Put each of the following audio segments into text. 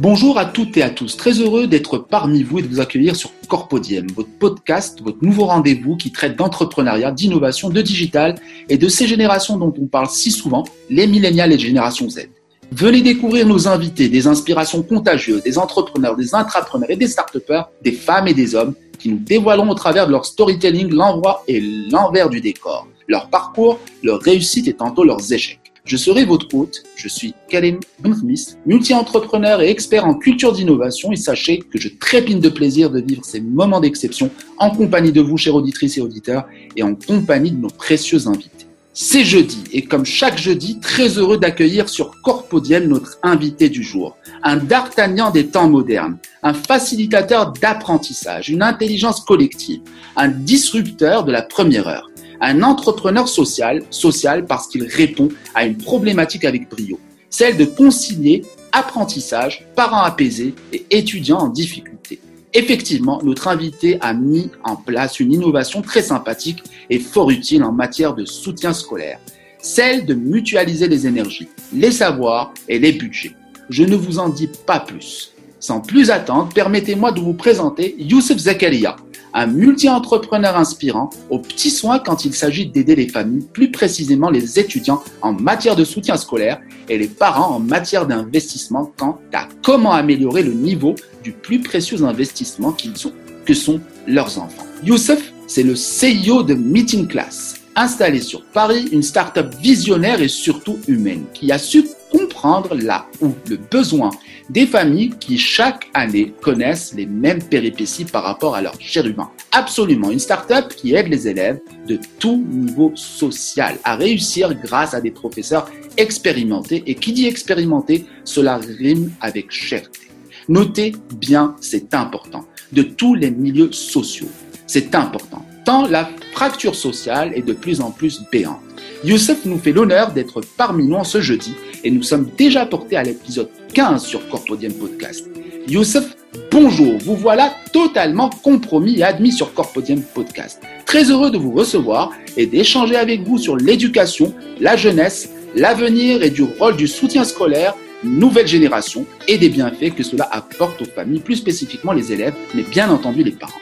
Bonjour à toutes et à tous, très heureux d'être parmi vous et de vous accueillir sur Corpodium, votre podcast, votre nouveau rendez-vous qui traite d'entrepreneuriat, d'innovation, de digital et de ces générations dont on parle si souvent, les millénials et les générations Z. Venez découvrir nos invités, des inspirations contagieuses, des entrepreneurs, des intrapreneurs et des start des femmes et des hommes qui nous dévoileront au travers de leur storytelling l'envoi et l'envers du décor, leur parcours, leurs réussites et tantôt leurs échecs. Je serai votre hôte. Je suis Karim Benthmis, multi-entrepreneur et expert en culture d'innovation et sachez que je trépine de plaisir de vivre ces moments d'exception en compagnie de vous, chers auditrices et auditeurs, et en compagnie de nos précieux invités. C'est jeudi et comme chaque jeudi, très heureux d'accueillir sur Corpodium notre invité du jour, un d'Artagnan des temps modernes, un facilitateur d'apprentissage, une intelligence collective, un disrupteur de la première heure un entrepreneur social, social parce qu'il répond à une problématique avec brio, celle de concilier apprentissage, parents apaisés et étudiants en difficulté. Effectivement, notre invité a mis en place une innovation très sympathique et fort utile en matière de soutien scolaire, celle de mutualiser les énergies, les savoirs et les budgets. Je ne vous en dis pas plus. Sans plus attendre, permettez-moi de vous présenter Youssef Zakaria, un multi-entrepreneur inspirant aux petits soins quand il s'agit d'aider les familles, plus précisément les étudiants en matière de soutien scolaire et les parents en matière d'investissement quant à comment améliorer le niveau du plus précieux investissement qu'ils sont, que sont leurs enfants. Youssef, c'est le CEO de Meeting Class, installé sur Paris, une start-up visionnaire et surtout humaine qui a su comprendre là où le besoin des familles qui chaque année connaissent les mêmes péripéties par rapport à leur cher humain. Absolument, une start-up qui aide les élèves de tout niveau social à réussir grâce à des professeurs expérimentés. Et qui dit expérimenté, cela rime avec cherté. Notez bien, c'est important, de tous les milieux sociaux. C'est important, tant la fracture sociale est de plus en plus béante. Youssef nous fait l'honneur d'être parmi nous en ce jeudi et nous sommes déjà portés à l'épisode 15 sur Corpodium Podcast. Youssef, bonjour, vous voilà totalement compromis et admis sur Corpodium Podcast. Très heureux de vous recevoir et d'échanger avec vous sur l'éducation, la jeunesse, l'avenir et du rôle du soutien scolaire nouvelle génération et des bienfaits que cela apporte aux familles, plus spécifiquement les élèves, mais bien entendu les parents.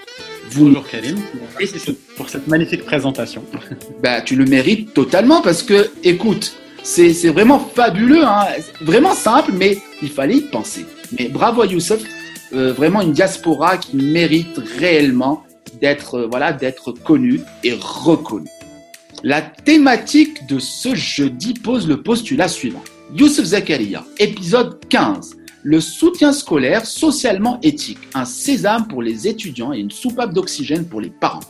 Bonjour Karim, merci pour cette magnifique présentation. Bah, tu le mérites totalement parce que, écoute, c'est vraiment fabuleux, hein. vraiment simple, mais il fallait y penser. Mais bravo à Youssef, euh, vraiment une diaspora qui mérite réellement d'être euh, voilà d'être connue et reconnue. La thématique de ce jeudi pose le postulat suivant. Youssef Zakaria, épisode 15. Le soutien scolaire socialement éthique, un sésame pour les étudiants et une soupape d'oxygène pour les parents.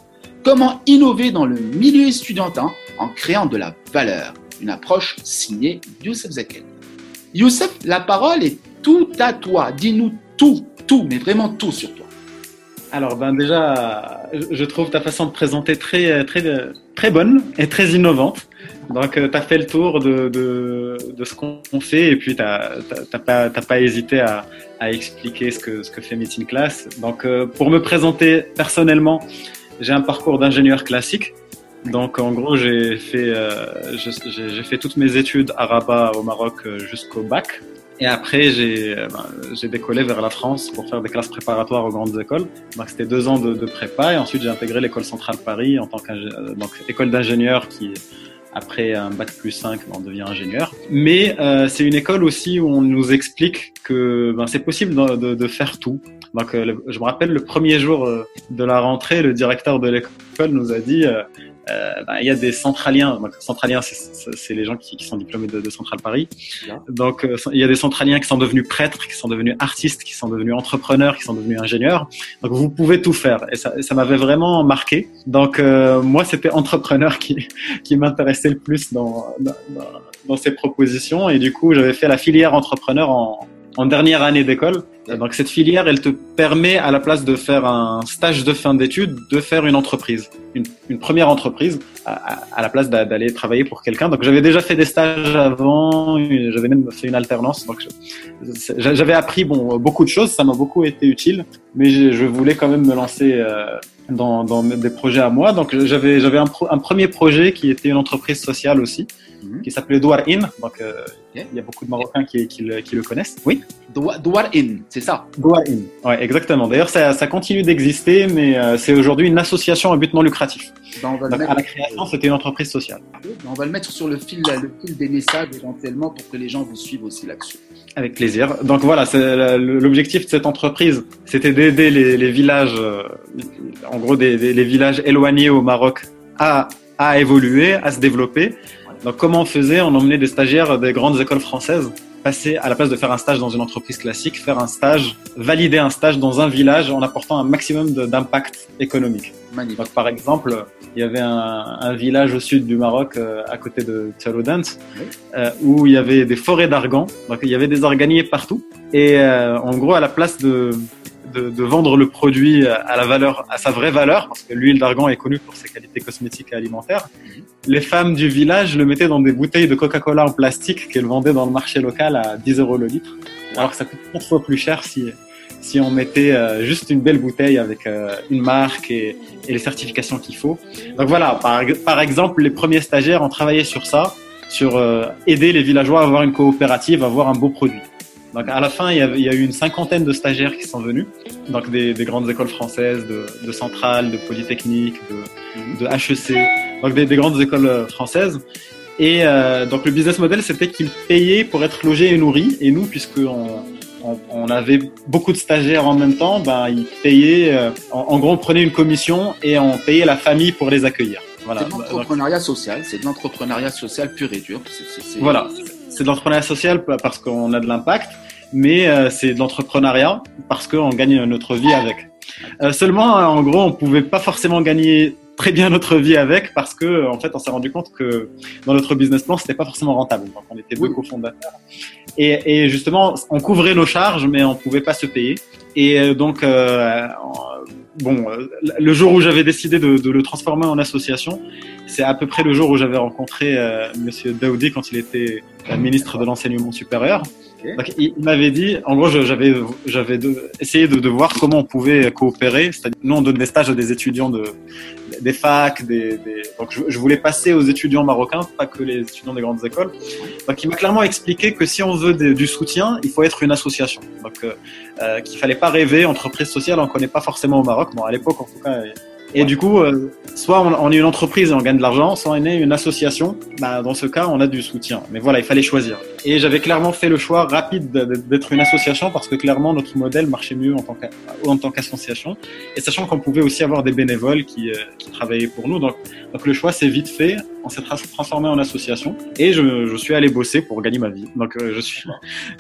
Comment innover dans le milieu étudiantin en créant de la valeur? Une approche signée Youssef Zakel. Youssef, la parole est tout à toi. Dis-nous tout, tout, mais vraiment tout sur toi. Alors ben déjà, je trouve ta façon de présenter très, très, très bonne et très innovante. Donc, euh, tu as fait le tour de, de, ce qu'on fait et puis tu n'as pas, pas hésité à, à, expliquer ce que, ce que fait Meeting Class. Donc, euh, pour me présenter personnellement, j'ai un parcours d'ingénieur classique. Donc, en gros, j'ai fait, euh, j'ai fait toutes mes études à Rabat, au Maroc, jusqu'au bac. Et après, j'ai ben, décollé vers la France pour faire des classes préparatoires aux grandes écoles. Donc, c'était deux ans de, de prépa. Et ensuite, j'ai intégré l'école centrale Paris en tant qu'école d'ingénieur qui après un bac plus 5, ben, on devient ingénieur. Mais euh, c'est une école aussi où on nous explique que ben, c'est possible de, de, faire tout. Donc, euh, je me rappelle le premier jour euh, de la rentrée, le directeur de l'école nous a dit euh, euh, ben, il y a des centraliens. Donc, centraliens, c'est les gens qui, qui, sont diplômés de, de Centrale Paris. Donc, euh, il y a des centraliens qui sont devenus prêtres, qui sont devenus artistes, qui sont devenus entrepreneurs, qui sont devenus ingénieurs. Donc, vous pouvez tout faire. Et ça, ça m'avait vraiment marqué. Donc, euh, moi, c'était entrepreneur qui, qui m'intéressait le plus dans, dans, dans, ces propositions. Et du coup, j'avais fait la filière entrepreneur en, en dernière année d'école. Donc cette filière, elle te permet à la place de faire un stage de fin d'études, de faire une entreprise, une, une première entreprise à, à la place d'aller travailler pour quelqu'un. Donc j'avais déjà fait des stages avant, j'avais même fait une alternance. Donc j'avais appris bon beaucoup de choses, ça m'a beaucoup été utile, mais je, je, voulais quand même me lancer euh, dans, dans des projets à moi. Donc j'avais j'avais un, un premier projet qui était une entreprise sociale aussi Mhm. qui s'appelait Douar In. Donc, euh, il y a beaucoup de Marocains qui, qui, le, qui le, connaissent. Oui Douar In, c'est ça In, ouais, exactement. D'ailleurs, ça, ça, continue d'exister, mais euh, c'est aujourd'hui une association à but non lucratif. Ben, donc, à la création, c'était une entreprise sociale. On va le mettre sur le fil, le fil des messages éventuellement pour que les gens vous suivent aussi là-dessus. Avec plaisir. Donc voilà, l'objectif de cette entreprise, c'était d'aider les, les, villages, euh, en gros des, des, les villages éloignés au Maroc, à, à évoluer, à se développer donc comment on faisait? On emmenait des stagiaires des grandes écoles françaises passer à la place de faire un stage dans une entreprise classique, faire un stage, valider un stage dans un village en apportant un maximum d'impact économique. Magnifique. Donc, par exemple, il y avait un, un village au sud du Maroc, euh, à côté de Tsalodant, oui. euh, où il y avait des forêts d'argan. Donc il y avait des arganiers partout. Et euh, en gros, à la place de de, de, vendre le produit à la valeur, à sa vraie valeur, parce que l'huile d'argan est connue pour ses qualités cosmétiques et alimentaires. Mhm. Les femmes du village le mettaient dans des bouteilles de Coca-Cola en plastique qu'elles vendaient dans le marché local à 10 euros le litre, alors que ça coûte 4 fois plus cher si si on mettait euh, juste une belle bouteille avec euh, une marque et, et les certifications qu'il faut. Donc voilà, par, par exemple, les premiers stagiaires ont travaillé sur ça, sur euh, aider les villageois à avoir une coopérative, à avoir un beau produit. Donc à la fin, il y, a, il y, a, eu une cinquantaine de stagiaires qui sont venus, donc des, des grandes écoles françaises, de, de Centrale, de Polytechnique, de, de HEC, donc des, des, grandes écoles françaises. Et euh, donc le business model, c'était qu'ils payaient pour être logés et nourris. Et nous, puisqu'on on, on, avait beaucoup de stagiaires en même temps, ben ils payaient. Euh, en, en, gros, on prenait une commission et on payait la famille pour les accueillir. Voilà. C'est de l'entrepreneuriat social. C'est de l'entrepreneuriat social pur et dur. C est, c est... Voilà c'est de l'entrepreneuriat social parce qu'on a de l'impact, mais euh, c'est de l'entrepreneuriat parce qu'on gagne notre vie avec. Euh, seulement, en gros, on pouvait pas forcément gagner très bien notre vie avec parce que en fait on s'est rendu compte que dans notre business plan c'était pas forcément rentable. Donc on était deux cofondateurs et, et, justement on couvrait nos charges mais on pouvait pas se payer. Et euh, donc euh, bon le jour où j'avais décidé de, de, le transformer en association c'est à peu près le jour où j'avais rencontré euh, Monsieur Daoudi quand il était ministre de l'enseignement supérieur donc, il m'avait dit, en gros, j'avais, j'avais essayé de, de, voir comment on pouvait coopérer. C'est-à-dire, nous, on donne des stages à des étudiants de, des facs, des, des... donc je, je, voulais passer aux étudiants marocains, pas que les étudiants des grandes écoles. Donc, il m'a clairement expliqué que si on veut des, du soutien, il faut être une association. Donc, euh, euh, qu'il fallait pas rêver entreprise sociale, on connaît pas forcément au Maroc. Bon, à l'époque, en tout cas, et du coup, euh, soit on, on, est une entreprise et on gagne de l'argent, soit on est une association. Bah, dans ce cas, on a du soutien. Mais voilà, il fallait choisir. Et j'avais clairement fait le choix rapide d'être une association parce que clairement notre modèle marchait mieux en tant qu'association. Et sachant qu'on pouvait aussi avoir des bénévoles qui, euh, qui travaillaient pour nous. Donc, donc le choix s'est vite fait. On s'est transformé en association et je, je, suis allé bosser pour gagner ma vie. Donc euh, je suis.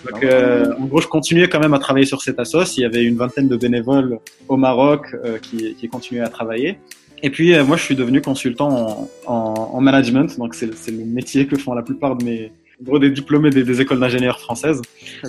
Donc euh, en gros, je continuais quand même à travailler sur cette assoce. Il y avait une vingtaine de bénévoles au Maroc euh, qui, qui continuaient à travailler. Et puis euh, moi, je suis devenu consultant en, en, en management. Donc c'est le métier que font la plupart de mes gros des diplômés des, des écoles d'ingénieurs françaises,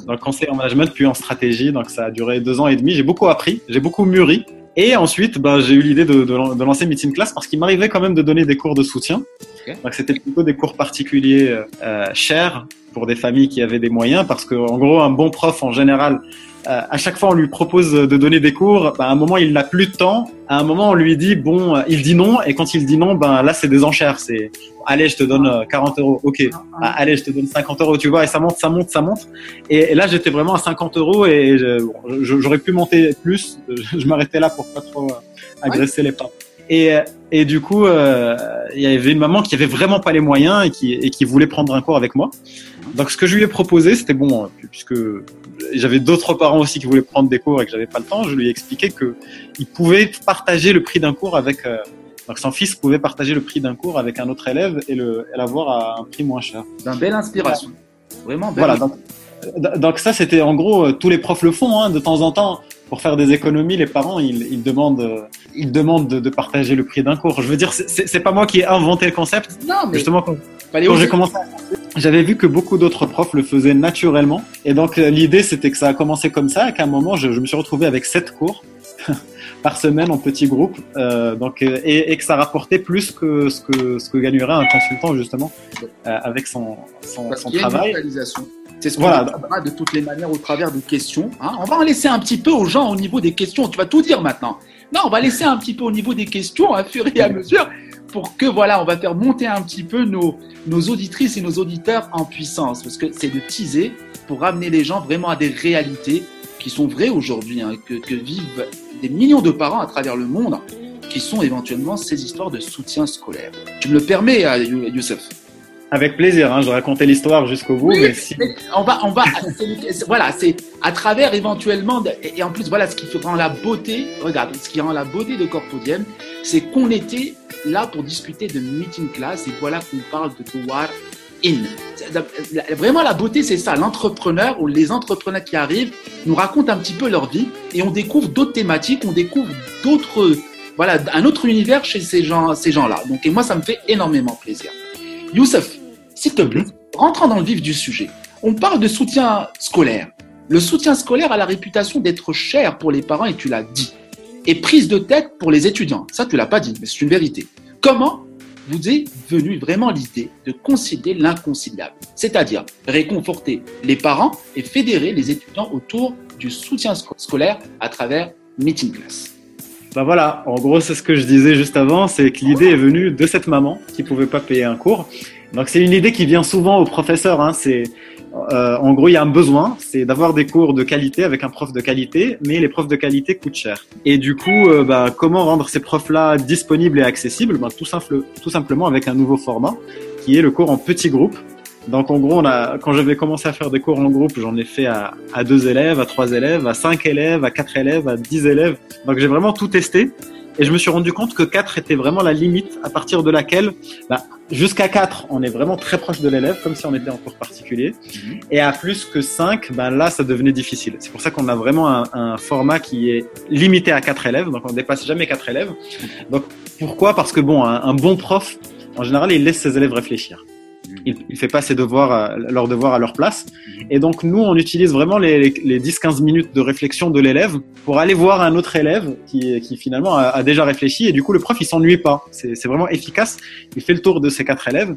dans le conseil en management puis en stratégie. Donc ça a duré deux ans et demi. J'ai beaucoup appris, j'ai beaucoup mûri. Et ensuite, bah, j'ai eu l'idée de, de, de, lancer Meeting Class parce qu'il m'arrivait quand même de donner des cours de soutien. Okay. Donc c'était plutôt des cours particuliers euh, chers pour des familles qui avaient des moyens parce que en gros un bon prof en général euh, à chaque fois on lui propose de donner des cours, bah, à un moment il n'a plus de temps, à un moment on lui dit bon, il dit non, et quand il dit non, ben là c'est des enchères, c'est allez je te donne 40 euros, ok, ah, allez je te donne 50 euros, tu vois, et ça monte, ça monte, ça monte, et, et là j'étais vraiment à 50 euros et j'aurais pu monter plus, je, je m'arrêtais là pour pas trop agresser ouais. les parents. Et, et du coup, euh, il y avait une maman qui avait vraiment pas les moyens et qui, et qui voulait prendre un cours avec moi. Donc, ce que je lui ai proposé, c'était bon, puisque j'avais d'autres parents aussi qui voulaient prendre des cours et que j'avais pas le temps, je lui ai expliqué que il pouvait partager le prix d'un cours avec. Euh, donc, son fils pouvait partager le prix d'un cours avec un autre élève et le et l'avoir à un prix moins cher. D'une belle inspiration. Vraiment belle. Voilà. Donc, donc ça, c'était en gros, tous les profs le font. Hein, de temps en temps, pour faire des économies, les parents, ils, ils demandent, ils demandent de, de, partager le prix d'un cours. Je veux dire, c'est pas moi qui ai inventé le concept. Non, mais justement quand, quand j'ai commencé, j'avais vu que beaucoup d'autres profs le faisaient naturellement. Et donc, l'idée, c'était que ça a commencé comme ça, qu'à un moment, je, je, me suis retrouvé avec sept cours par semaine en petits groupes, euh, donc, et, et, que ça rapportait plus que ce que, ce que gagnerait un consultant, justement, euh, avec son, son, son travail. C'est ce qu'on voilà. de toutes les manières au travers des questions. Hein. On va en laisser un petit peu aux gens au niveau des questions. Tu vas tout dire maintenant. Non, on va laisser un petit peu au niveau des questions, à fur et à mesure, pour que voilà, on va faire monter un petit peu nos, nos auditrices et nos auditeurs en puissance. Parce que c'est de teaser pour ramener les gens vraiment à des réalités qui sont vraies aujourd'hui, hein, que, que vivent des millions de parents à travers le monde, qui sont éventuellement ces histoires de soutien scolaire. Tu me le permets, euh, Youssef? Avec plaisir, hein, je racontais l'histoire jusqu'au bout. mais si... on va, on va, voilà, c'est à travers éventuellement, et en plus, voilà, ce qui rend la beauté, regarde, ce qui rend la beauté de Corpodium, c'est qu'on était là pour discuter de meeting class, et voilà qu'on parle de War In. Vraiment, la beauté, c'est ça. L'entrepreneur ou les entrepreneurs qui arrivent nous racontent un petit peu leur vie, et on découvre d'autres thématiques, on découvre d'autres, voilà, un autre univers chez ces gens, ces gens-là. Donc, et moi, ça me fait énormément plaisir. Youssef, s'il te plaît, rentrons dans le vif du sujet. On parle de soutien scolaire. Le soutien scolaire a la réputation d'être cher pour les parents et tu l'as dit. Et prise de tête pour les étudiants. Ça, tu l'as pas dit, mais c'est une vérité. Comment vous est venue vraiment l'idée de concilier l'inconciliable, c'est-à-dire réconforter les parents et fédérer les étudiants autour du soutien scolaire à travers Meeting Class ben voilà, en gros, c'est ce que je disais juste avant, c'est que l'idée est venue de cette maman qui pouvait pas payer un cours. Donc c'est une idée qui vient souvent aux professeurs. Hein, c'est euh, en gros, il y a un besoin, c'est d'avoir des cours de qualité avec un prof de qualité, mais les profs de qualité coûtent cher. Et du coup, euh, bah, comment rendre ces profs-là disponibles et accessibles? Bah, tout, tout simplement avec un nouveau format, qui est le cours en petits groupes. Donc en gros, on a, quand j'avais commencé à faire des cours en groupe, j'en ai fait à, à deux élèves, à trois élèves, à cinq élèves, à quatre élèves, à dix élèves. Donc j'ai vraiment tout testé. Et je me suis rendu compte que 4 était vraiment la limite à partir de laquelle, bah, jusqu'à 4, on est vraiment très proche de l'élève, comme si on était en cours particulier. Mhm. Et à plus que 5, bah, là, ça devenait difficile. C'est pour ça qu'on a vraiment un, un, format qui est limité à 4 élèves, donc on dépasse jamais 4 élèves. Donc pourquoi? Parce que bon, un, un bon prof, en général, il laisse ses élèves réfléchir il, il fait pas ses devoirs, leurs devoirs à leur place. Et donc nous, on utilise vraiment les, les, 10-15 minutes de réflexion de l'élève pour aller voir un autre élève qui, qui finalement a, a, déjà réfléchi. Et du coup, le prof, il s'ennuie pas. C'est vraiment efficace. Il fait le tour de ces quatre élèves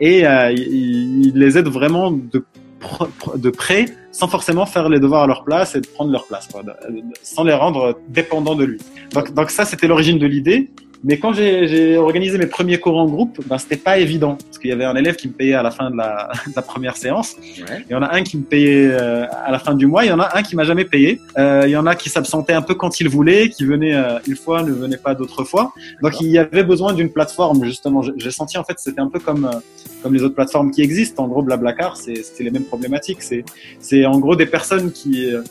et euh, il, il, les aide vraiment de de près sans forcément faire les devoirs à leur place et de prendre leur place, quoi, sans les rendre dépendants de lui. Donc, donc ça, c'était l'origine de l'idée. Mais quand j'ai organisé mes premiers cours en groupe, ben, c'était pas évident parce qu'il y avait un élève qui me payait à la fin de la, de la première séance. Ouais. Il y en a un qui me payait euh, à la fin du mois. Il y en a un qui m'a jamais payé. Euh, il y en a qui s'absentaient un peu quand il voulait, qui venait euh, une fois, ne venait pas d'autres fois. Donc il y avait besoin d'une plateforme justement. J'ai senti en fait c'était un peu comme euh, comme les autres plateformes qui existent. En gros, Blablacar, c'est les mêmes problématiques. C'est c'est en gros des personnes qui euh,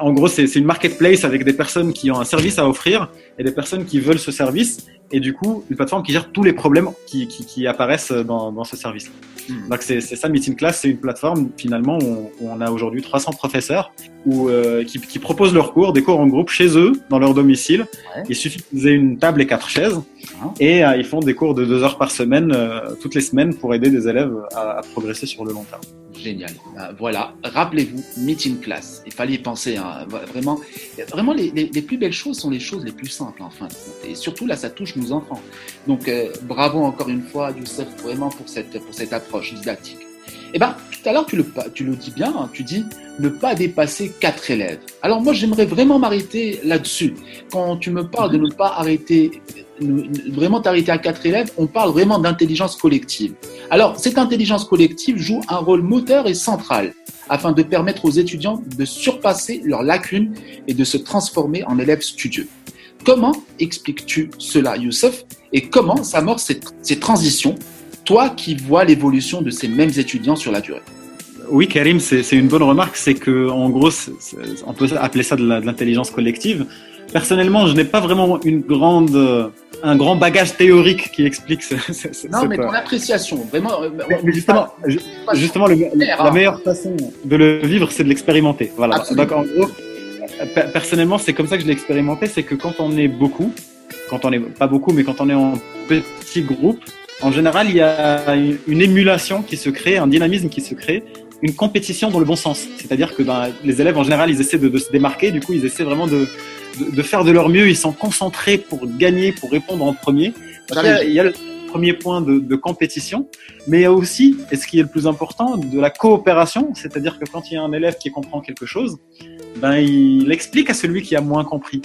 en gros, c'est une marketplace avec des personnes qui ont un service à offrir et des personnes qui veulent ce service et du coup une plateforme qui gère tous les problèmes qui, qui, qui apparaissent dans, dans ce service. Hmm. Donc c'est ça, Meeting Class, c'est une plateforme finalement où, où on a aujourd'hui 300 professeurs où, euh, qui, qui, proposent leurs cours, des cours en groupe chez eux, dans leur domicile. Ouais. Il suffit qu'ils aient une table et quatre chaises ah. et euh, ils font des cours de deux heures par semaine, euh, toutes les semaines, pour aider des élèves à, à progresser sur le long terme. Génial. Euh, voilà, rappelez-vous, Meeting Class. Il fallait y penser. Hein. Vraiment, vraiment les, plus belles choses sont les choses les plus simples, en fin. Et surtout, là, ça touche nos enfants. Donc, euh, bravo encore une fois, Youssef, vraiment pour cette, pour cette approche didactique. Eh ben, tout à l'heure, tu le, tu le dis bien, hein, tu dis ne pas dépasser quatre élèves. Alors moi, j'aimerais vraiment m'arrêter là-dessus. Quand tu me parles de ne pas arrêter, vraiment t'arrêter à quatre élèves, on parle vraiment d'intelligence collective. Alors, cette intelligence collective joue un rôle moteur et central afin de permettre aux étudiants de surpasser leurs lacunes et de se transformer en élèves studieux. Comment expliques-tu cela, Youssef, et comment s'amorce cette, cette transition toi qui vois l'évolution de ces mêmes étudiants sur la durée? Oui, Karim, c'est une bonne remarque. C'est que, en gros, on peut appeler ça de l'intelligence collective. Personnellement, je n'ai pas vraiment une grande, un grand bagage théorique qui explique. Ce, ce, non, mais ton appréciation, vraiment. Euh, mais justement, justement, le, la hein. meilleure façon de le vivre, c'est de l'expérimenter. Voilà. Donc, en gros, personnellement, c'est comme ça que je l'ai expérimenté. C'est que quand on est beaucoup, quand on est pas beaucoup, mais quand on est en petit groupe, en général, il y a une émulation qui se crée, un dynamisme qui se crée, une compétition dans le bon sens. C'est-à-dire que ben, les élèves, en général, ils essaient de, de, se démarquer, du coup, ils essaient vraiment de, de, de, faire de leur mieux, ils sont concentrés pour gagner, pour répondre en premier. il, y a, il y a le premier point de, de, compétition, mais il y a aussi, et ce qui est le plus important, de la coopération, c'est-à-dire que quand il y a un élève qui comprend quelque chose, ben, il explique à celui qui a moins compris.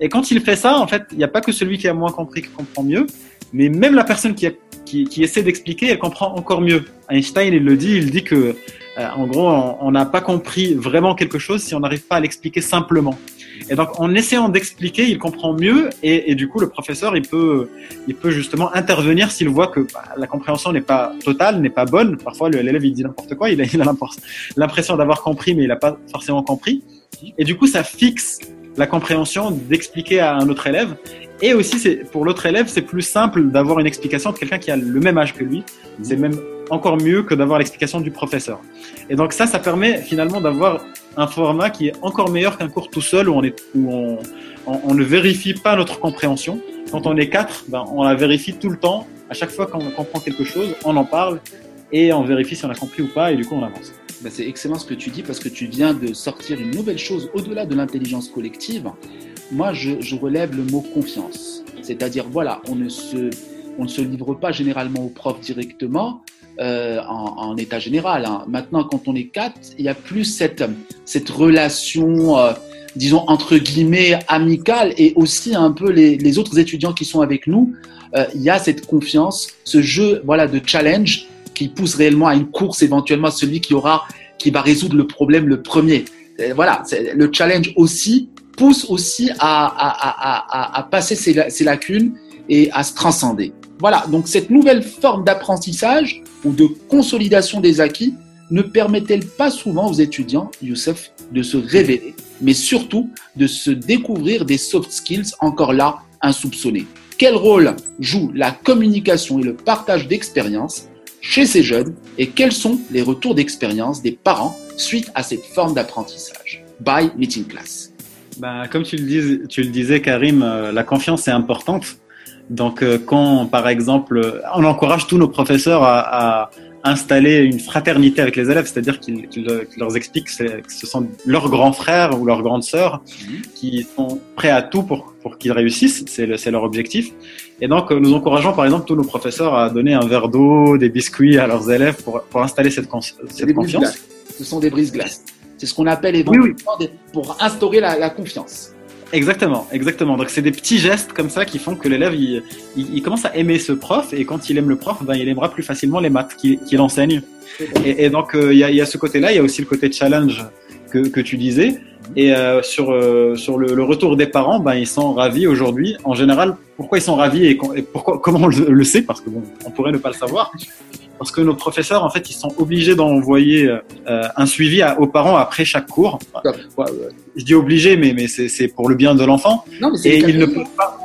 Et quand il fait ça, en fait, il n'y a pas que celui qui a moins compris qui comprend mieux, mais même la personne qui, a, qui, qui essaie d'expliquer, elle comprend encore mieux. Einstein, il le dit, il dit que, euh, en gros, on n'a pas compris vraiment quelque chose si on n'arrive pas à l'expliquer simplement. Et donc, en essayant d'expliquer, il comprend mieux, et, du coup, le professeur, il peut, il peut justement intervenir s'il voit que bah, la compréhension n'est pas totale, n'est pas bonne. Parfois, l'élève il dit n'importe quoi, il a, il a l'impression d'avoir compris, mais il n'a pas forcément compris. Et du coup, ça fixe la compréhension d'expliquer à un autre élève. Et aussi, c'est pour l'autre élève, c'est plus simple d'avoir une explication de quelqu'un qui a le même âge que lui. C'est même encore mieux que d'avoir l'explication du professeur. Et donc ça, ça permet finalement d'avoir un format qui est encore meilleur qu'un cours tout seul où on, ne vérifie pas notre compréhension. Quand on est quatre, ben, on la vérifie tout le temps. À chaque fois qu'on comprend quelque chose, on en parle et on vérifie si on a compris ou pas et du coup on avance. Ben c'est excellent ce que tu dis parce que tu viens de sortir une nouvelle chose au-delà de l'intelligence collective. Moi, je, je, relève le mot confiance. C'est-à-dire, voilà, on ne, se, on ne se livre pas généralement au prof directement, euh, en, en, état général. Hein. Maintenant, quand on est quatre, il y a plus cette, cette relation, euh, disons, entre guillemets, amicale et aussi un peu les, les autres étudiants qui sont avec nous. Euh, il y a cette confiance, ce jeu voilà, de challenge qui pousse réellement à une course éventuellement celui qui aura qui va résoudre le problème le premier. Et voilà, le challenge aussi pousse aussi à, à, à, à passer ses, ses, lacunes et à se transcender. Voilà, donc cette nouvelle forme d'apprentissage ou de consolidation des acquis ne permet-elle pas souvent aux étudiants, Youssef, de se révéler, mais surtout de se découvrir des soft skills encore là insoupçonnés? Quel rôle joue la communication et le partage d'expériences chez ces jeunes et quels sont les retours d'expérience des parents suite à cette forme d'apprentissage? By Meeting Class. Ben, comme tu le, dis, tu le disais, Karim, euh, la confiance est importante. Donc, euh, quand, par exemple, on encourage tous nos professeurs à, à installer une fraternité avec les élèves, c'est-à-dire qu'ils qu leur expliquent que ce sont leurs grands frères ou leurs grandes sœurs mmh. qui sont prêts à tout pour, pour qu'ils réussissent, c'est le, leur objectif. Et donc, nous encourageons par exemple tous nos professeurs à donner un verre d'eau, des biscuits à leurs élèves pour, pour installer cette, cette confiance. Ce sont des brises-glaces. C'est ce qu'on appelle éventuellement oui, oui. pour instaurer la, la confiance. Exactement, exactement. Donc c'est des petits gestes comme ça qui font que l'élève il, il, il, commence à aimer ce prof et quand il aime le prof, ben, il aimera plus facilement les maths qu'il qu enseigne. Et, et, donc euh, il y, a, y, a, ce côté-là, il y a aussi le côté challenge que, que tu disais. Et euh, sur euh, sur le, le, retour des parents, ben ils sont ravis aujourd'hui. En général, pourquoi ils sont ravis et, et pourquoi comment on le, le, sait? Parce que bon, on pourrait ne pas le savoir. Parce que nos professeurs, en fait, ils sont obligés d'envoyer euh, un suivi à, aux parents après chaque cours. Je dis obligé, mais mais c'est pour le bien de l'enfant. Et ils ne peuvent pas.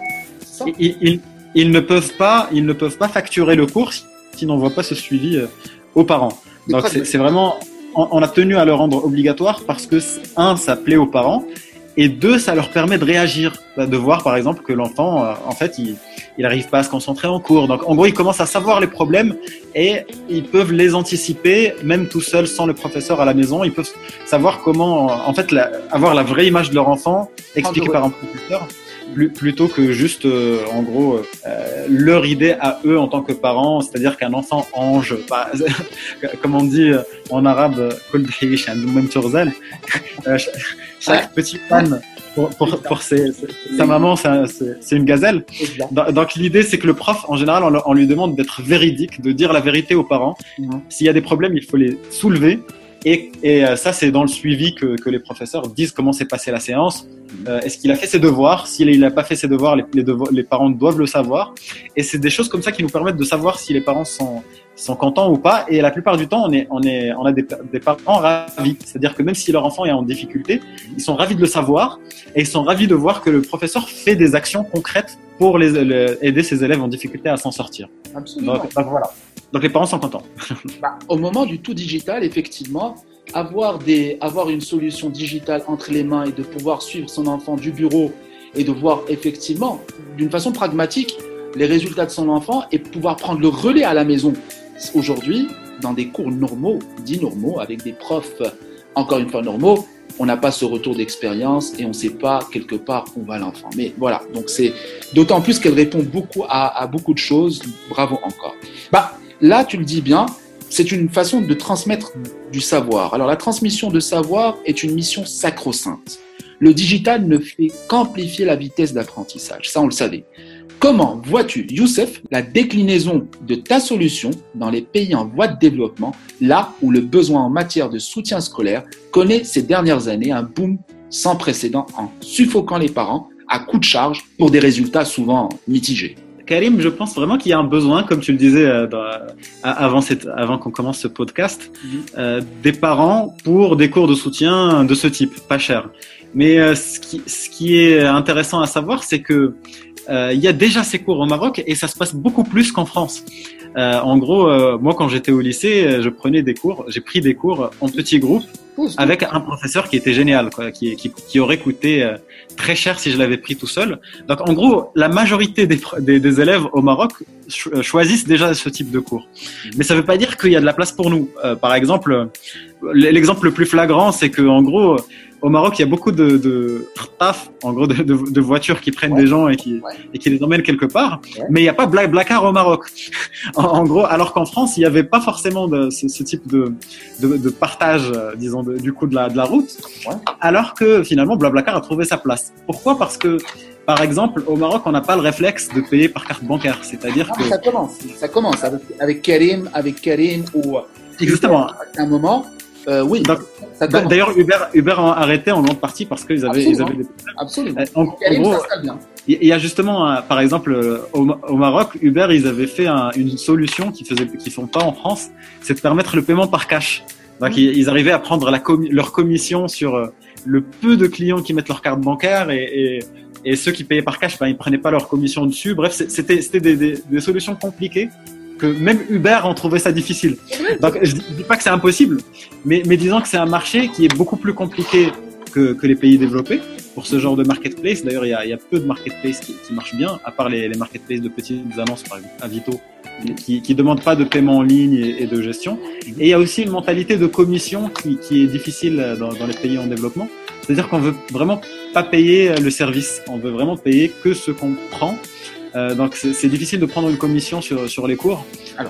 Ils, ils, ils, ne peuvent pas. Ils ne peuvent pas facturer le cours s'ils n'envoient pas ce suivi euh, aux parents. Donc c'est vraiment on, a tenu à le rendre obligatoire parce que, un, ça plaît aux parents, et deux, ça leur permet de réagir, de voir par exemple que l'enfant, euh, en fait, il n'arrive pas à se concentrer en cours. Donc, en gros, ils commencent à savoir les problèmes et ils peuvent les anticiper, même tout seuls, sans le professeur à la maison. Ils peuvent savoir comment, en fait, la, avoir la vraie image de leur enfant, expliquée par un professeur plutôt que juste, euh, en gros, euh, leur idée à eux en tant que parents, c'est-à-dire qu'un enfant ange, bah, comme on dit en arabe, euh, chaque petit fan pour, pour, pour ses, sa maman, c'est une gazelle. Donc l'idée, c'est que le prof, en général, on, on lui demande d'être véridique, de dire la vérité aux parents. S'il y a des problèmes, il faut les soulever et, et euh, ça, c'est dans le suivi que, que, les professeurs disent comment s'est passée la séance. Euh, Est-ce qu'il a fait ses devoirs? S'il n'a pas fait ses devoirs, les, les, devoirs, les parents doivent le savoir. Et c'est des choses comme ça qui nous permettent de savoir si les parents sont, sont contents ou pas. Et la plupart du temps, on, est, on, est, on a des, des parents ravis. C'est-à-dire que même si leur enfant est en difficulté, ils sont ravis de le savoir et ils sont ravis de voir que le professeur fait des actions concrètes pour les, les aider ses élèves en difficulté à s'en sortir. Absolument. Donc voilà. Donc les parents sont contents. bah, au moment du tout digital, effectivement, avoir, des, avoir une solution digitale entre les mains et de pouvoir suivre son enfant du bureau et de voir effectivement, d'une façon pragmatique, les résultats de son enfant et pouvoir prendre le relais à la maison. Aujourd'hui, dans des cours normaux, dits normaux, avec des profs, encore une fois normaux, on n'a pas ce retour d'expérience et on ne sait pas quelque part où va l'enfant. Mais voilà, donc c'est d'autant plus qu'elle répond beaucoup à, à, beaucoup de choses. Bravo encore. Bah, là, tu le dis bien, c'est une façon de transmettre du savoir. Alors la transmission de savoir est une mission sacro-sainte. Le digital ne fait qu'amplifier la vitesse d'apprentissage, ça on le savait. Comment vois-tu, Youssef, la déclinaison de ta solution dans les pays en voie de développement, là où le besoin en matière de soutien scolaire connaît ces dernières années un boom sans précédent en suffoquant les parents à coup de charge pour des résultats souvent mitigés? Karim, je pense vraiment qu'il y a un besoin, comme tu le disais euh, avant, avant qu'on commence ce podcast, mhm. euh, des parents pour des cours de soutien de ce type, pas cher. Mais euh, ce, qui, ce qui est intéressant à savoir, c'est que euh, il y a déjà ces cours au Maroc et ça se passe beaucoup plus qu'en France. Euh, en gros, euh, moi quand j'étais au lycée, je prenais des cours, j'ai pris des cours en petits groupes avec un professeur qui était génial, quoi, qui, qui, qui aurait coûté très cher si je l'avais pris tout seul. Donc en gros, la majorité des, des, des élèves au Maroc choisissent déjà ce type de cours. Mais ça ne veut pas dire qu'il y a de la place pour nous. par exemple, l'exemple le plus flagrant, c'est que en gros, au Maroc, il y a beaucoup de, de en gros, de, de, voitures qui prennent des gens et qui, et qui les emmènent quelque part. Mais il n'y a pas Black Blackar au Maroc. en, gros, alors qu'en France, il n'y avait pas forcément de, ce, ce type de, de, partage, euh, disons, du coup, de la, de la route. Alors que finalement, Blablacar a trouvé sa place. Pourquoi? Parce que par exemple, au Maroc, on n'a pas le réflexe de payer par carte bancaire. C'est-à-dire ah, que. Ça commence. Ça commence avec, avec Karim, avec Karim ou. Exactement. À un moment, euh, oui. Bah, d'ailleurs, Uber, Uber a arrêté en grande partie parce qu'ils avaient, ils avaient des problèmes. Absolument. Euh, en, gros, il y a justement, par exemple, euh, au, Maroc, Uber, ils avaient fait une solution qui faisait, qui font pas en France, c'est de permettre le paiement par cash. Donc, mmh. ils, arrivaient à prendre la leur commission sur le peu de clients qui mettent leur carte bancaire et, et, et ceux qui payaient par cash, ben, ils prenaient pas leur commission dessus. Bref, c'était, c'était des, des, des solutions compliquées que même Uber en trouvait ça difficile. Donc je dis pas que c'est impossible, mais, mais disons que c'est un marché qui est beaucoup plus compliqué que, que les pays développés pour ce genre de marketplace. D'ailleurs, il y a, y a peu de marketplaces qui, qui, marchent bien, à part les, les marketplaces de petites annonces, par exemple, Avito, qui ne demandent pas de paiement en ligne et, de gestion. Et il y a aussi une mentalité de commission qui, qui est difficile dans, dans les pays en développement. C'est-à-dire qu'on veut vraiment pas payer le service, on veut vraiment payer que ce qu'on prend euh, donc c'est difficile de prendre une commission sur, sur les cours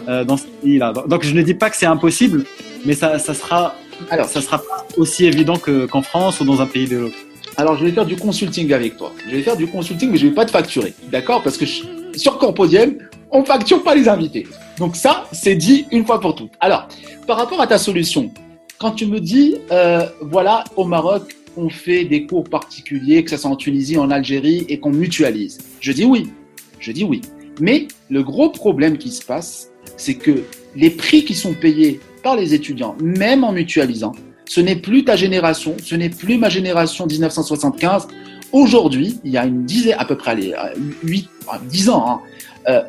euh, dans ce pays-là. Donc je ne dis pas que c'est impossible, mais ça, ça sera alors ça sera pas aussi évident qu'en France ou dans un pays développé. Alors je vais faire du consulting avec toi. Je vais faire du consulting, mais je vais pas te facturer, d'accord? Parce que sur Corpodium, on facture pas les invités. Donc ça, c'est dit une fois pour toutes. Alors, par rapport à ta solution, quand tu me dis, euh, voilà, au Maroc, on fait des cours particuliers, que ce soit en Tunisie, en Algérie, et qu'on mutualise. Je dis oui, je dis oui. Mais le gros problème qui se passe, c'est que les prix qui sont payés par les étudiants, même en mutualisant, ce n'est plus ta génération, ce n'est plus ma génération 1975. Aujourd'hui, il y a une dizaine, à peu près, allez, 8, 10 ans, hein, euh,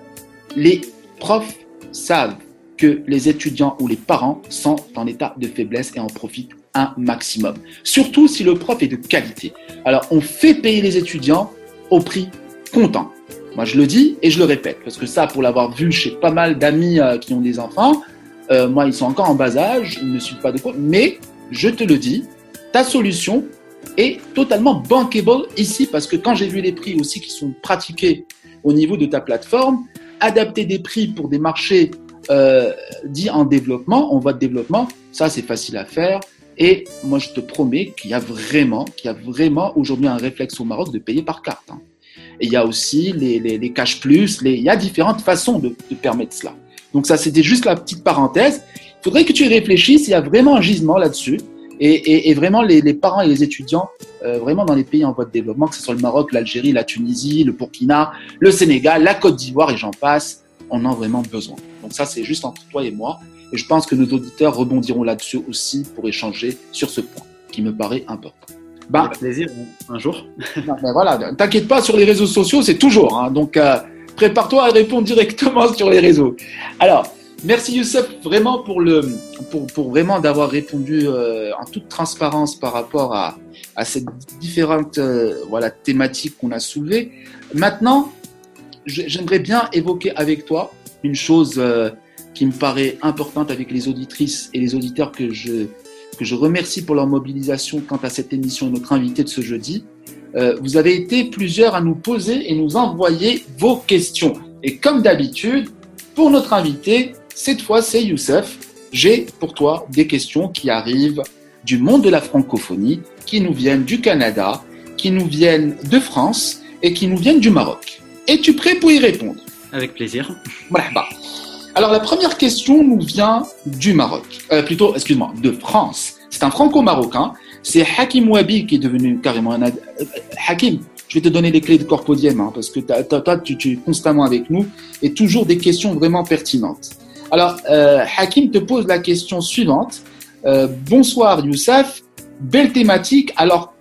les profs savent que les étudiants ou les parents sont en état de faiblesse et en profitent un maximum. Surtout si le prof est de qualité. Alors, on fait payer les étudiants au prix comptant. Moi, je le dis et je le répète, parce que ça, pour l'avoir vu chez pas mal d'amis euh, qui ont des enfants, euh, moi, ils sont encore en bas âge, ils ne suivent pas de cours, mais je te le dis, ta solution est totalement bankable ici, parce que quand j'ai vu les prix aussi qui sont pratiqués au niveau de ta plateforme, adapter des prix pour des marchés euh, dits en développement, en voie de développement, ça, c'est facile à faire. Et moi, je te promets qu'il y a vraiment, qu'il y a vraiment aujourd'hui un réflexe au Maroc de payer par carte. Hein. Et il y a aussi les, les, les cash plus, les, il y a différentes façons de, de permettre cela. Donc ça, c'était juste la petite parenthèse. Il faudrait que tu y réfléchisses, il y a vraiment un gisement là-dessus. Et, et, et, vraiment, les, les, parents et les étudiants, euh, vraiment dans les pays en voie de développement, que ce soit le Maroc, l'Algérie, la Tunisie, le Burkina, le Sénégal, la Côte d'Ivoire et j'en passe, on en a vraiment besoin. Donc ça, c'est juste entre toi et moi. Et je pense que nos auditeurs rebondiront là-dessus aussi pour échanger sur ce point qui me paraît important. Bah, plaisir, un jour. non, voilà, t'inquiète pas, sur les réseaux sociaux, c'est toujours. Hein, donc, euh, prépare-toi à répondre directement sur les réseaux. Alors, merci Youssef vraiment pour le, pour, pour vraiment d'avoir répondu euh, en toute transparence par rapport à, à ces différentes euh, voilà thématiques qu'on a soulevées. Maintenant, j'aimerais bien évoquer avec toi une chose euh, qui me paraît importante avec les auditrices et les auditeurs que je, que je remercie pour leur mobilisation quant à cette émission, notre invité de ce jeudi. Euh, vous avez été plusieurs à nous poser et nous envoyer vos questions. Et comme d'habitude, pour notre invité, cette fois c'est Youssef. J'ai pour toi des questions qui arrivent du monde de la francophonie, qui nous viennent du Canada, qui nous viennent de France et qui nous viennent du Maroc. Es-tu prêt pour y répondre? Avec plaisir. Alors la première question nous vient du Maroc, euh, plutôt, excuse-moi, de France. C'est un franco-marocain. C'est Hakim Wabi qui est devenu carrément un... Euh, Hakim, je vais te donner les clés de Corpodium hein, parce que tu, tu, es constamment avec nous et toujours des questions vraiment pertinentes. Alors, euh, Hakim te pose la question suivante. Euh, bonsoir Youssef, belle thématique. Alors,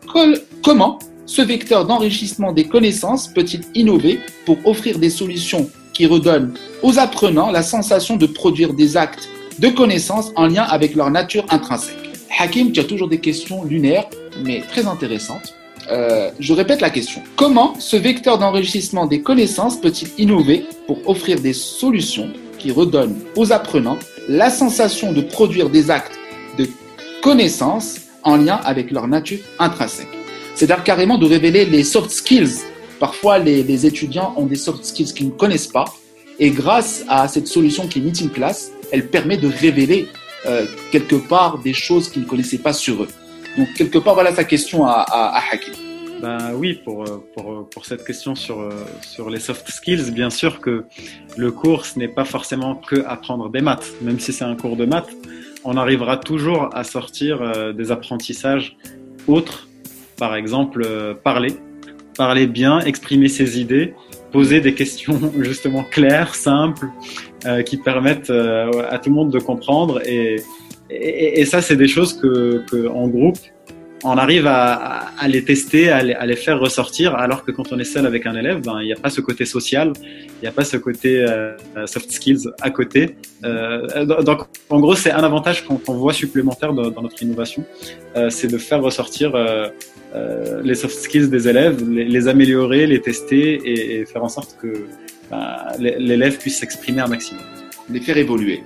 comment ce vecteur d'enrichissement des connaissances peut-il innover pour offrir des solutions qui redonnent aux apprenants la sensation de produire des actes de connaissances en lien avec leur nature intrinsèque Hakim, tu as toujours des questions lunaires, mais très intéressantes. Euh, je répète la question. Comment ce vecteur d'enrichissement des connaissances peut-il innover pour offrir des solutions qui redonnent aux apprenants la sensation de produire des actes de connaissances en lien avec leur nature intrinsèque? C'est-à-dire carrément de révéler les soft skills. Parfois, les, étudiants ont des soft skills qu'ils ne connaissent pas. Et grâce à cette solution qui est Meeting Class, elle permet de révéler euh, quelque part des choses qu'ils ne connaissaient pas sur eux. Donc, quelque part, voilà sa question à, à, Hakim. Ben oui, pour, pour, pour cette question sur, sur les soft skills, bien sûr que le cours, ce n'est pas forcément que apprendre des maths. Même si c'est un cours de maths, on arrivera toujours à sortir euh, des apprentissages autres. Par exemple, euh, parler. Parler bien, exprimer ses idées, poser des questions justement claires, simples, euh, qui permettent euh, à tout le monde de comprendre. Et, et, ça, c'est des choses que, que, en groupe, on arrive à, les tester, à les, faire ressortir, alors que quand on est seul avec un élève, ben, il n'y a pas ce côté social, il n'y a pas ce côté euh, soft skills à côté. Euh, donc, en gros, c'est un avantage qu'on voit supplémentaire dans, notre innovation, euh, c'est de faire ressortir les soft skills des élèves, les, améliorer, les tester et, faire en sorte que bah, l'élève puisse s'exprimer un maximum. Les faire évoluer.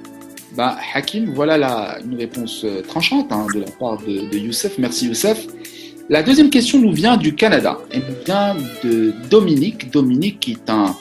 Bah, Hakim, voilà la, une réponse euh, tranchante hein, de la part de, de, Youssef. Merci Youssef. La deuxième question nous vient du Canada. Elle vient de Dominique. Dominique qui est un,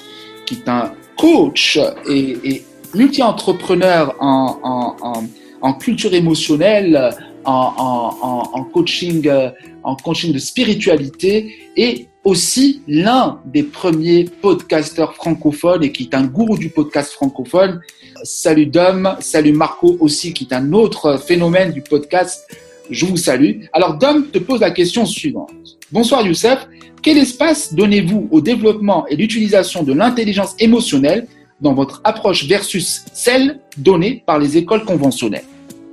qui est un coach et, et multi-entrepreneur en, en, en, en, culture émotionnelle, en, coaching, euh, en coaching de spiritualité et aussi l'un des premiers podcasteurs francophones et qui est un gourou du podcast francophone. Salut Dom, salut Marco aussi qui est un autre phénomène du podcast. Je vous salue. Alors Dom te pose la question suivante. Bonsoir Youssef, quel espace donnez-vous au développement et l'utilisation de l'intelligence émotionnelle dans votre approche versus celle donnée par les écoles conventionnelles?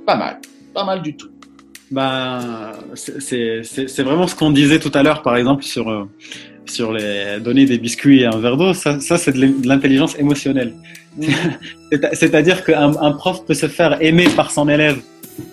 Pas mal, pas mal du tout. Ben, c'est vraiment ce qu'on disait tout à l'heure, par exemple, sur, euh, sur les donner des biscuits et un verre d'eau. Ça, ça c'est de l'intelligence émotionnelle. C'est-à-dire qu'un un prof peut se faire aimer par son élève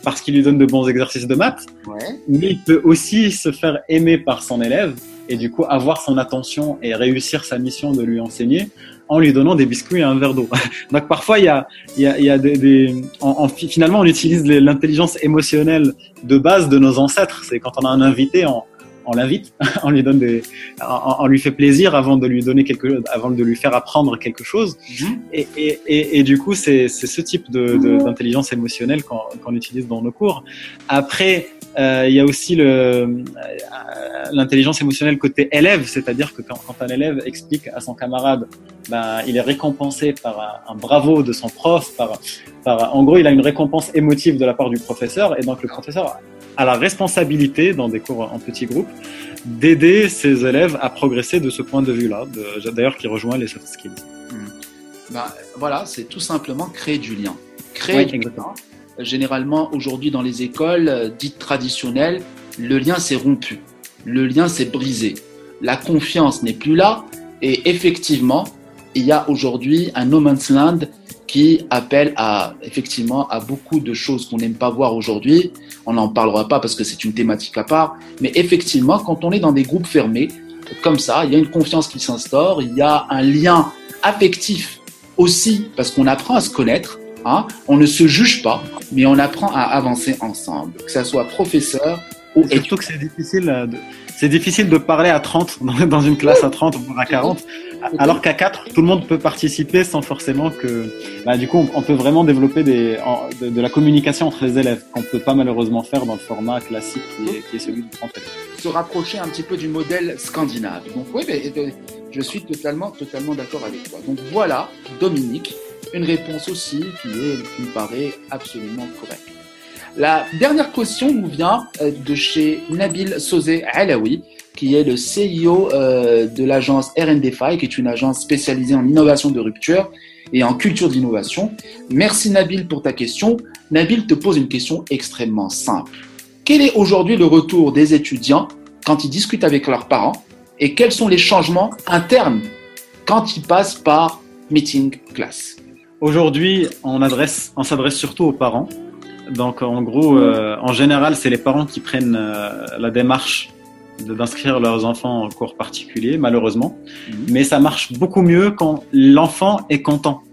parce qu'il lui donne de bons exercices de maths, ouais. mais il peut aussi se faire aimer par son élève et du coup avoir son attention et réussir sa mission de lui enseigner en lui donnant des biscuits et un verre d'eau. Donc parfois il y a, il y a, il y a des, des en, en, finalement on utilise l'intelligence émotionnelle de base de nos ancêtres. C'est quand on a un invité, on, on l'invite, on lui donne des, on, on, lui fait plaisir avant de lui donner quelque, avant de lui faire apprendre quelque chose. Mmh. Et, et, et, et, du coup, c'est ce type d'intelligence de, émotionnelle qu'on qu utilise dans nos cours. Après, euh, il y a aussi euh, l'intelligence émotionnelle côté élève, c'est-à-dire que quand, quand, un élève explique à son camarade, ben, il est récompensé par un, un bravo de son prof, par, par, en gros, il a une récompense émotive de la part du professeur, et donc le professeur a la responsabilité, dans des cours en petits groupes, d'aider ses élèves à progresser de ce point de vue-là, d'ailleurs qui rejoint les soft skills. Mmh. Ben, voilà, c'est tout simplement créer du lien. Créer du lien généralement aujourd'hui dans les écoles euh, dites traditionnelles, le lien s'est rompu, le lien s'est brisé, la confiance n'est plus là et effectivement, il y a aujourd'hui un no man's land qui appelle à effectivement à beaucoup de choses qu'on n'aime pas voir aujourd'hui. On n'en parlera pas parce que c'est une thématique à part, mais effectivement, quand on est dans des groupes fermés comme ça, il y a une confiance qui s'instaure, il y a un lien affectif aussi, parce qu'on apprend à se connaître, hein, on ne se juge pas, mais on apprend à avancer ensemble, que ce soit professeur ou Surtout que c'est difficile de c'est difficile de parler à 30 dans une classe à 30 ou à 40, alors qu'à 4, tout le monde peut participer sans forcément que. Bah, du coup, on peut vraiment développer des, de, la communication entre les élèves qu'on ne peut pas malheureusement faire dans le format classique qui est, qui est celui du 30 élèves. Se rapprocher un petit peu du modèle scandinave. Donc oui, mais, euh, je suis totalement, totalement d'accord avec toi. Donc voilà, Dominique, une réponse aussi qui, est, qui me paraît absolument correcte. La dernière question nous vient euh, de chez Nabil Sozé Alaoui, qui est le CEO euh, de l'agence RNDFI, qui est une agence spécialisée en innovation de rupture et en culture d'innovation. Merci Nabil pour ta question. Nabil te pose une question extrêmement simple. Quel est aujourd'hui le retour des étudiants quand ils discutent avec leurs parents et quels sont les changements internes quand ils passent par meeting class? Aujourd'hui, on, on s'adresse surtout aux parents donc en gros, euh, en général, c'est les parents qui prennent euh, la démarche d'inscrire leurs enfants en cours particulier, malheureusement. Mhm. Mais ça marche beaucoup mieux quand l'enfant est content.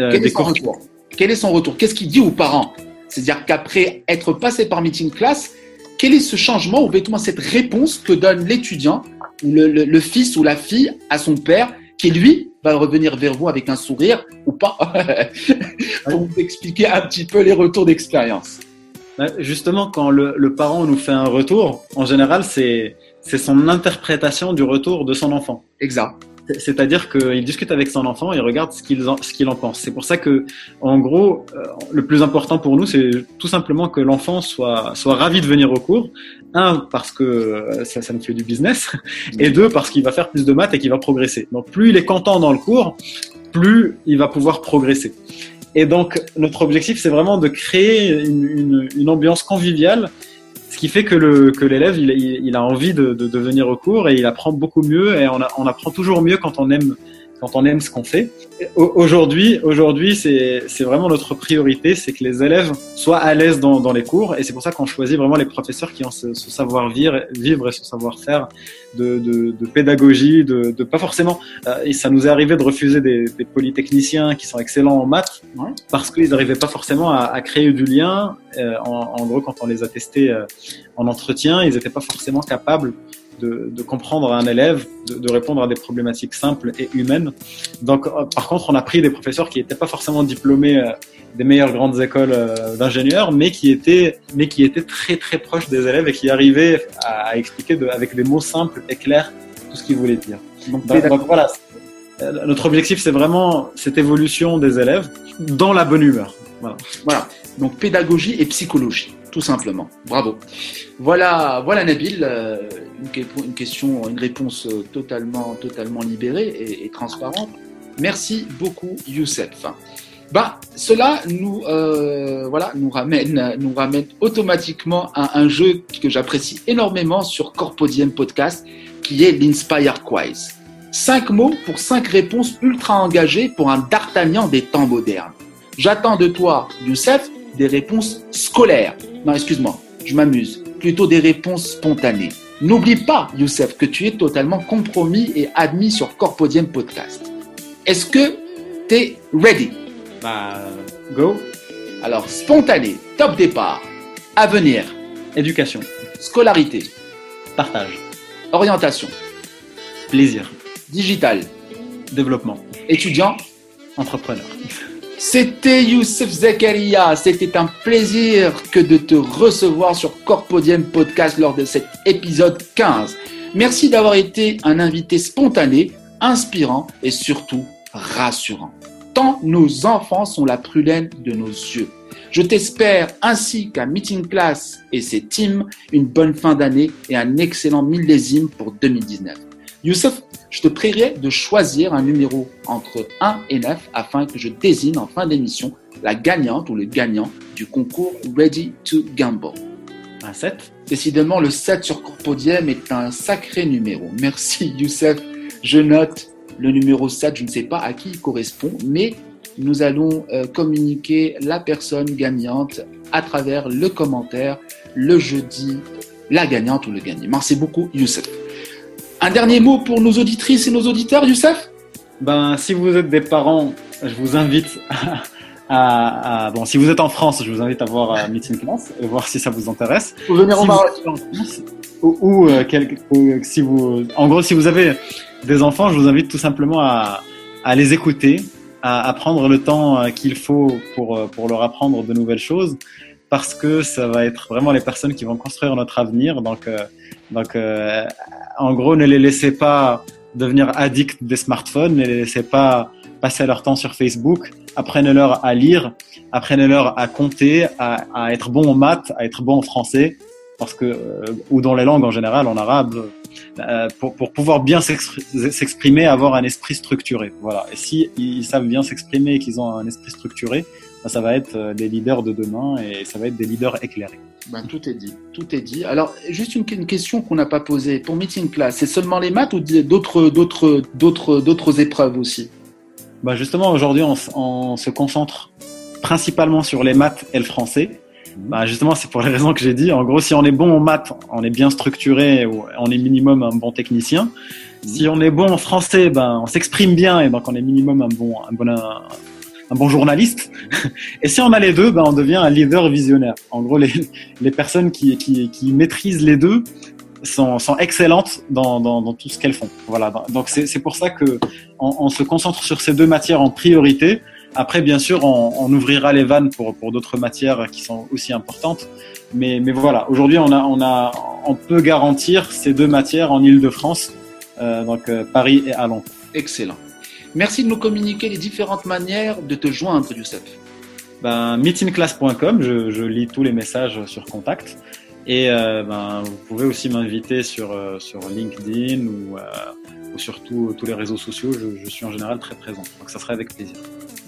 Euh, Quel, est son retour? Quel est son retour? Qu'est-ce qu'il dit aux parents? C'est-à-dire qu'après être passé par meeting class, quel est ce changement ou vêtement cette réponse que donne l'étudiant ou le, le, fils ou la fille à son père qui lui va revenir vers vous avec un sourire ou pas pour vous expliquer un petit peu les retours d'expérience. Justement, quand le, le, parent nous fait un retour, en général, c'est son interprétation du retour de son enfant. Exact. C'est-à-dire qu'il discute avec son enfant et regarde ce qu'il en, en pense. C'est pour ça que, en gros, euh, le plus important pour nous, c'est tout simplement que l'enfant soit, soit ravi de venir au cours. Un, parce que euh, ça, ça nous fait du business. Et deux, parce qu'il va faire plus de maths et qu'il va progresser. Donc, plus il est content dans le cours, plus il va pouvoir progresser. Et donc, notre objectif, c'est vraiment de créer une, une, ambiance conviviale qui fait que le que l'élève il, a envie de, venir au cours et il apprend beaucoup mieux et on apprend toujours mieux quand on aime quand on aime ce qu'on fait. Aujourd'hui, aujourd'hui, c'est vraiment notre priorité, c'est que les élèves soient à l'aise dans, dans les cours, et c'est pour ça qu'on choisit vraiment les professeurs qui ont ce, ce savoir vivre, vivre et ce savoir-faire de, de, de, pédagogie, de, de pas forcément. Euh, et ça nous est arrivé de refuser des, des polytechniciens qui sont excellents en maths parce qu'ils n'arrivaient pas forcément à, à, créer du lien. Euh, en, en, gros, quand on les a testés euh, en entretien, ils n'étaient pas forcément capables de, de, comprendre un élève, de, de, répondre à des problématiques simples et humaines. Donc, euh, par contre, on a pris des professeurs qui n'étaient pas forcément diplômés euh, des meilleures grandes écoles euh, d'ingénieurs, mais qui étaient, mais qui étaient très très proches des élèves et qui arrivaient à, à expliquer de, avec des mots simples et clairs tout ce qu'ils voulaient dire. Donc, donc voilà, notre objectif, c'est vraiment cette évolution des élèves dans la bonne humeur. Voilà. voilà. Donc pédagogie et psychologie tout simplement. Bravo. Voilà, voilà Nabil, euh, une, question, une réponse euh, totalement, totalement libérée et, transparente. Merci beaucoup, Youssef. Bah, cela nous, euh, voilà, nous ramène, nous ramène automatiquement à un jeu que j'apprécie énormément sur Corpodium Podcast, qui est l'Inspire Quiz. Cinq mots pour cinq réponses ultra engagées pour un D'Artagnan des temps modernes. J'attends de toi, Youssef, des réponses scolaires. Non, excuse-moi, je m'amuse. Plutôt des réponses spontanées. N'oublie pas, Youssef, que tu es totalement compromis et admis sur Corpodium Podcast. Est-ce que tu es ready? Bah, go. Alors, spontané, top départ, avenir, éducation, scolarité, partage, orientation, plaisir, digital, développement, étudiant, entrepreneur. C'était Youssef Zakaria. C'était un plaisir que de te recevoir sur Corpodium Podcast lors de cet épisode 15. Merci d'avoir été un invité spontané, inspirant et surtout rassurant. Tant nos enfants sont la prudence de nos yeux. Je t'espère ainsi qu'à Meeting Class et ses teams une bonne fin d'année et un excellent millésime pour 2019. Youssef, je te prierai de choisir un numéro entre 1 et 9 afin que je désigne en fin d'émission la gagnante ou le gagnant du concours Ready to Gamble. Un 7 Décidément, le 7 sur Corpodium est un sacré numéro. Merci Youssef. Je note le numéro 7, je ne sais pas à qui il correspond, mais nous allons euh, communiquer la personne gagnante à travers le commentaire le jeudi, la gagnante ou le gagnant. Merci beaucoup Youssef. Un dernier mot pour nos auditrices et nos auditeurs, Youssef? Ben, si vous êtes des parents, je vous invite à, bon, si vous êtes en France, je vous invite à voir euh, Meeting Class et voir si ça vous intéresse. Vous venir si au Maroc. Ou, ou euh, quel- ou, si vous, en gros, si vous avez des enfants, je vous invite tout simplement à, à les écouter, à, à prendre le temps euh, qu'il faut pour, euh, pour leur apprendre de nouvelles choses, parce que ça va être vraiment les personnes qui vont construire notre avenir. Donc, euh, donc euh, en gros, ne les laissez pas devenir addicts des smartphones, ne les laissez pas passer leur temps sur Facebook. Apprenez-leur à lire, apprenez-leur à compter, à, être bon en maths, à être bon en français, parce que euh, ou dans les langues en général, en arabe, euh, pour, pour pouvoir bien s'expr- s'exprimer, avoir un esprit structuré. Voilà. Et si ils savent bien s'exprimer et qu'ils ont un esprit structuré, ben, ça va être euh, des leaders de demain et ça va être des leaders éclairés. Ben, tout est dit, tout est dit. Alors, juste une, une question qu'on n'a pas posée. Pour Meeting Class, c'est seulement les maths ou d'autres, d'autres, d'autres, d'autres épreuves aussi? Bah justement, aujourd'hui, on, se concentre principalement sur les maths et le français. Bah justement, c'est pour les raisons que j'ai dit. En gros, si on est bon en maths, on est bien structuré, on est minimum un bon technicien. Si on est bon en français, ben on s'exprime bien et donc on est minimum un bon, un bon, un, un bon journaliste. Et si on a les deux, ben on devient un leader visionnaire. En gros, les, les personnes qui, qui, qui maîtrisent les deux sont, sont excellentes dans, dans, dans tout ce qu'elles font. Voilà. Donc c'est pour ça que on, on se concentre sur ces deux matières en priorité. Après, bien sûr, on, on ouvrira les vannes pour, pour d'autres matières qui sont aussi importantes. Mais, mais voilà, aujourd'hui, on, a, on, a, on peut garantir ces deux matières en Ile-de-France, euh, donc euh, Paris et à Londres. Excellent. Merci de nous communiquer les différentes manières de te joindre, Youssef. Ben, meetingclass.com, je, je lis tous les messages sur contact. Et euh, ben, vous pouvez aussi m'inviter sur, euh, sur LinkedIn ou, euh, ou sur tous tous les réseaux sociaux. Je, je suis en général très présent. Donc ça serait avec plaisir.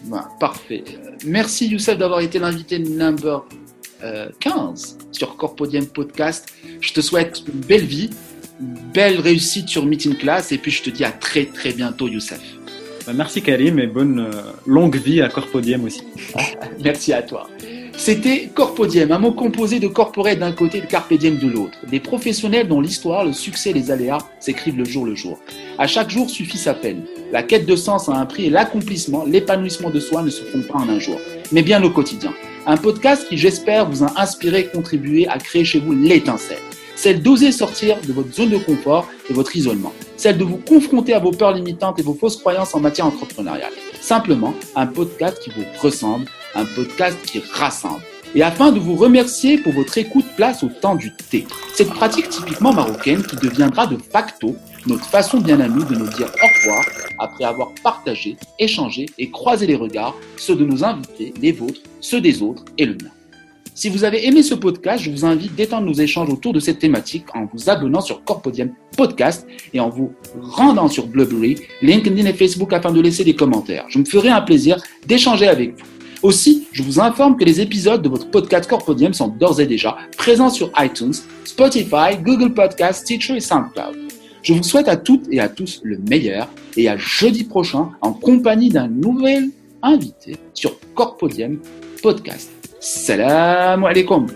Ben, parfait. Merci, Youssef, d'avoir été l'invité number euh, 15 sur Corpodium Podcast. Je te souhaite une belle vie, une belle réussite sur Meeting Class et puis je te dis à très très bientôt, Youssef. Ben, merci Karim et bonne longue vie à Corpodium aussi. Merci à toi. C'était Corpodium, un mot composé de corporate d'un côté et de carpe diem de l'autre. Des professionnels dont l'histoire, le succès et les aléas s'écrivent le jour le jour. À chaque jour suffit sa peine. La quête de sens a un prix et l'accomplissement, l'épanouissement de soi ne se font pas en un jour, mais bien au quotidien. Un podcast qui, j'espère, vous a inspiré, contribué à créer chez vous l'étincelle. Celle d'oser sortir de votre zone de confort et votre isolement. Celle de vous confronter à vos peurs limitantes et vos fausses croyances en matière entrepreneuriale. Simplement, un podcast qui vous ressemble, un podcast qui rassemble. Et afin de vous remercier pour votre écoute, place au temps du thé. Cette pratique typiquement marocaine qui deviendra de facto notre façon bien à nous de nous dire au revoir après avoir partagé, échangé et croisé les regards, ceux de nos invités, les vôtres, ceux des autres et le mien. Si vous avez aimé ce podcast, je vous invite d'étendre nos échanges autour de cette thématique en vous abonnant sur Corpodium Podcast et en vous rendant sur Blueberry, LinkedIn et Facebook afin de laisser des commentaires. Je me ferai un plaisir d'échanger avec vous. Aussi, je vous informe que les épisodes de votre podcast Corpodium sont d'ores et déjà présents sur iTunes, Spotify, Google Podcasts, Stitcher et SoundCloud. Je vous souhaite à toutes et à tous le meilleur et à jeudi prochain en compagnie d'un nouvel invité sur Corpodium Podcast. Salam alaikum.